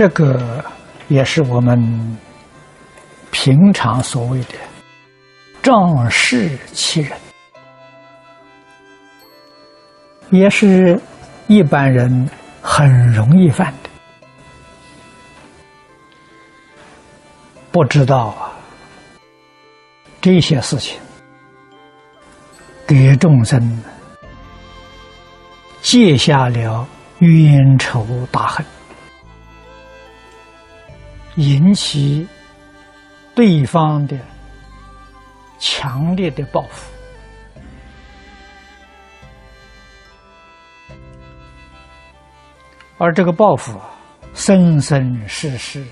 这个也是我们平常所谓的仗势欺人，也是一般人很容易犯的。不知道啊，这些事情给众生结下了冤仇大恨。引起对方的强烈的报复，而这个报复啊，生生世世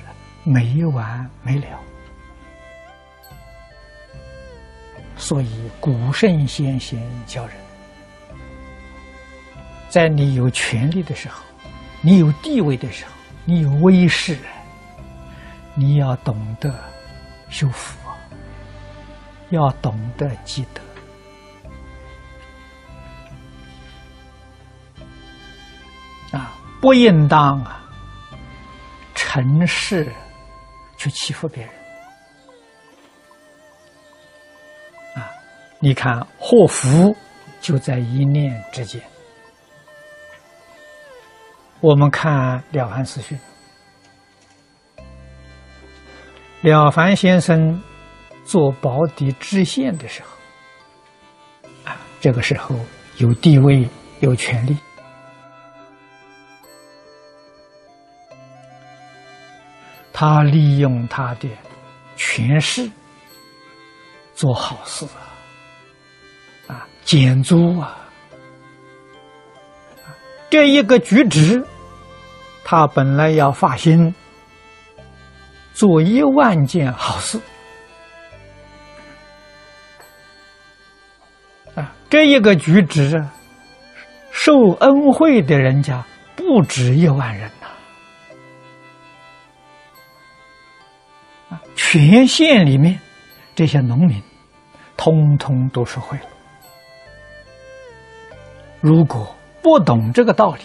没完没了。所以古圣先贤教人，在你有权利的时候，你有地位的时候，你有威势。你要懂得修福，要懂得积德啊！不应当啊，成事去欺负别人啊！你看祸福就在一念之间。我们看《了凡四训》。了凡先生做保底知县的时候，啊，这个时候有地位、有权利，他利用他的权势做好事啊，啊，减租啊，这一个举止，他本来要发心。做一万件好事啊！这一个举止，受恩惠的人家不止一万人呐！啊，全县里面这些农民，通通都是会了。如果不懂这个道理，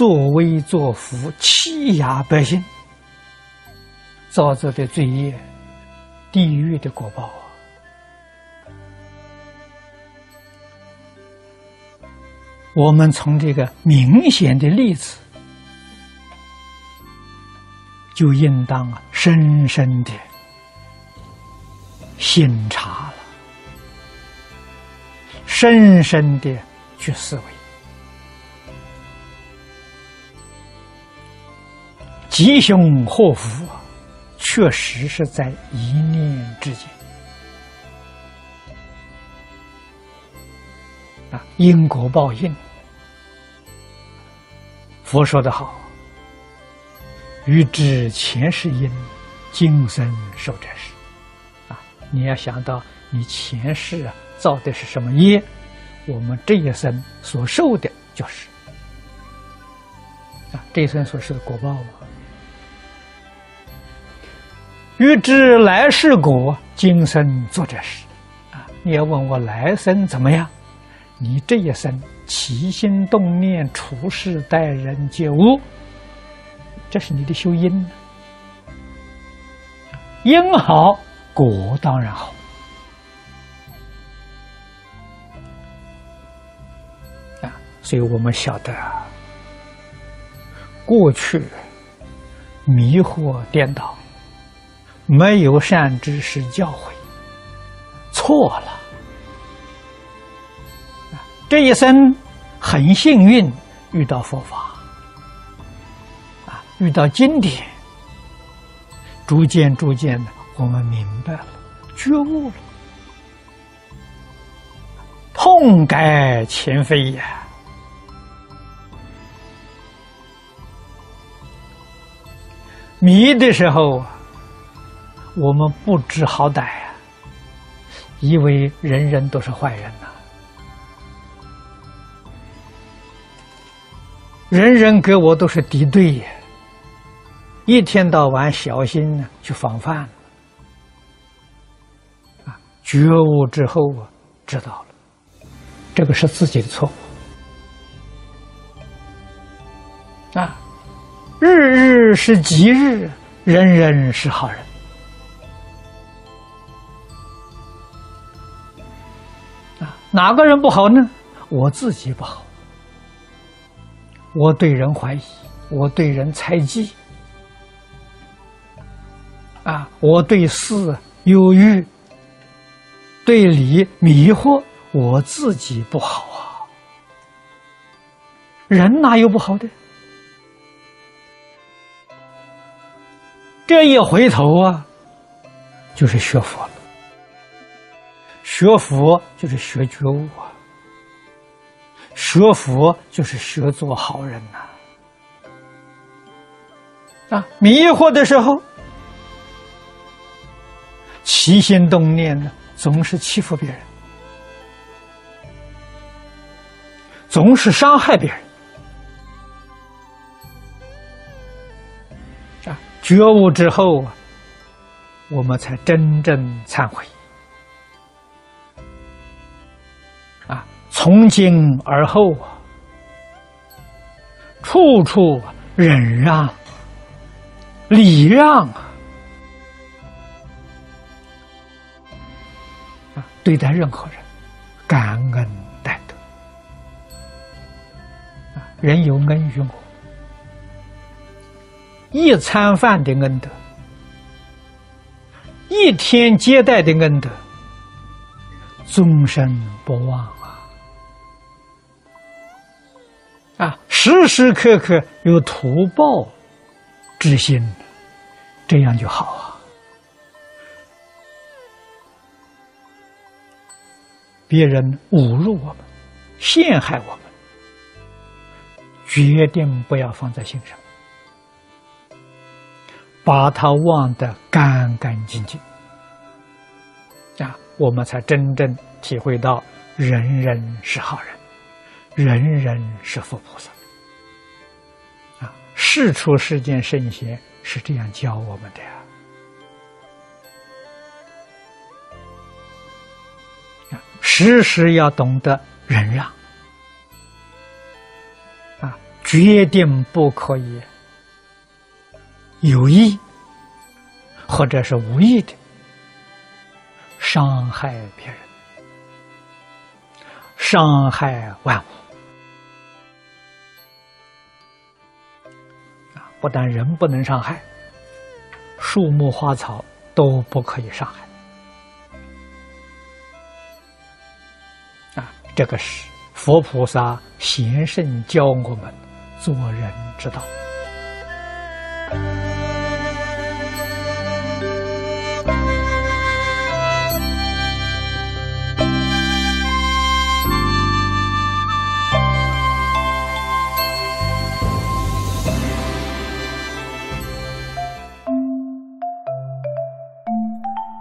作威作福，欺压百姓，造作的罪业，地狱的果报啊！我们从这个明显的例子，就应当啊，深深的审查了，深深的去思维。吉凶祸福，确实是在一念之间。啊，因果报应。佛说的好：“欲知前世因，今生受者是。”啊，你要想到你前世啊造的是什么业，我们这一生所受的就是。啊，这一生所受的果报嘛。欲知来世果，今生做这事。啊！你要问我来生怎么样？你这一生起心动念、处事待人接物，这是你的修因。因好，果当然好。啊！所以我们晓得，过去迷惑颠倒。没有善知识教诲，错了。这一生很幸运遇到佛法，啊，遇到经典，逐渐逐渐的，我们明白了，觉悟了，痛改前非呀。迷的时候。我们不知好歹啊，以为人人都是坏人呐，人人跟我都是敌对呀，一天到晚小心呢去防范，啊，觉悟之后啊，知道了，这个是自己的错误，啊，日日是吉日，人人是好人。哪个人不好呢？我自己不好，我对人怀疑，我对人猜忌，啊，我对事忧郁，对理迷惑，我自己不好啊。人哪有不好的？这一回头啊，就是学佛了。学佛就是学觉悟啊。学佛就是学做好人呐！啊，迷惑的时候，起心动念呢，总是欺负别人，总是伤害别人。啊，觉悟之后啊，我们才真正忏悔。从今而后啊，处处忍让、礼让啊，对待任何人，感恩戴德啊，人有恩于我，一餐饭的恩德，一天接待的恩德，终身不忘。时时刻刻有图报之心，这样就好啊。别人侮辱我们、陷害我们，决定不要放在心上，把它忘得干干净净。啊，我们才真正体会到人人是好人。人人是佛菩萨！世出世间圣贤是这样教我们的呀。时时要懂得忍让啊，决定不可以有意或者是无意的伤害别人，伤害万物。不但人不能伤害，树木花草都不可以伤害。啊，这个是佛菩萨贤圣教我们做人之道。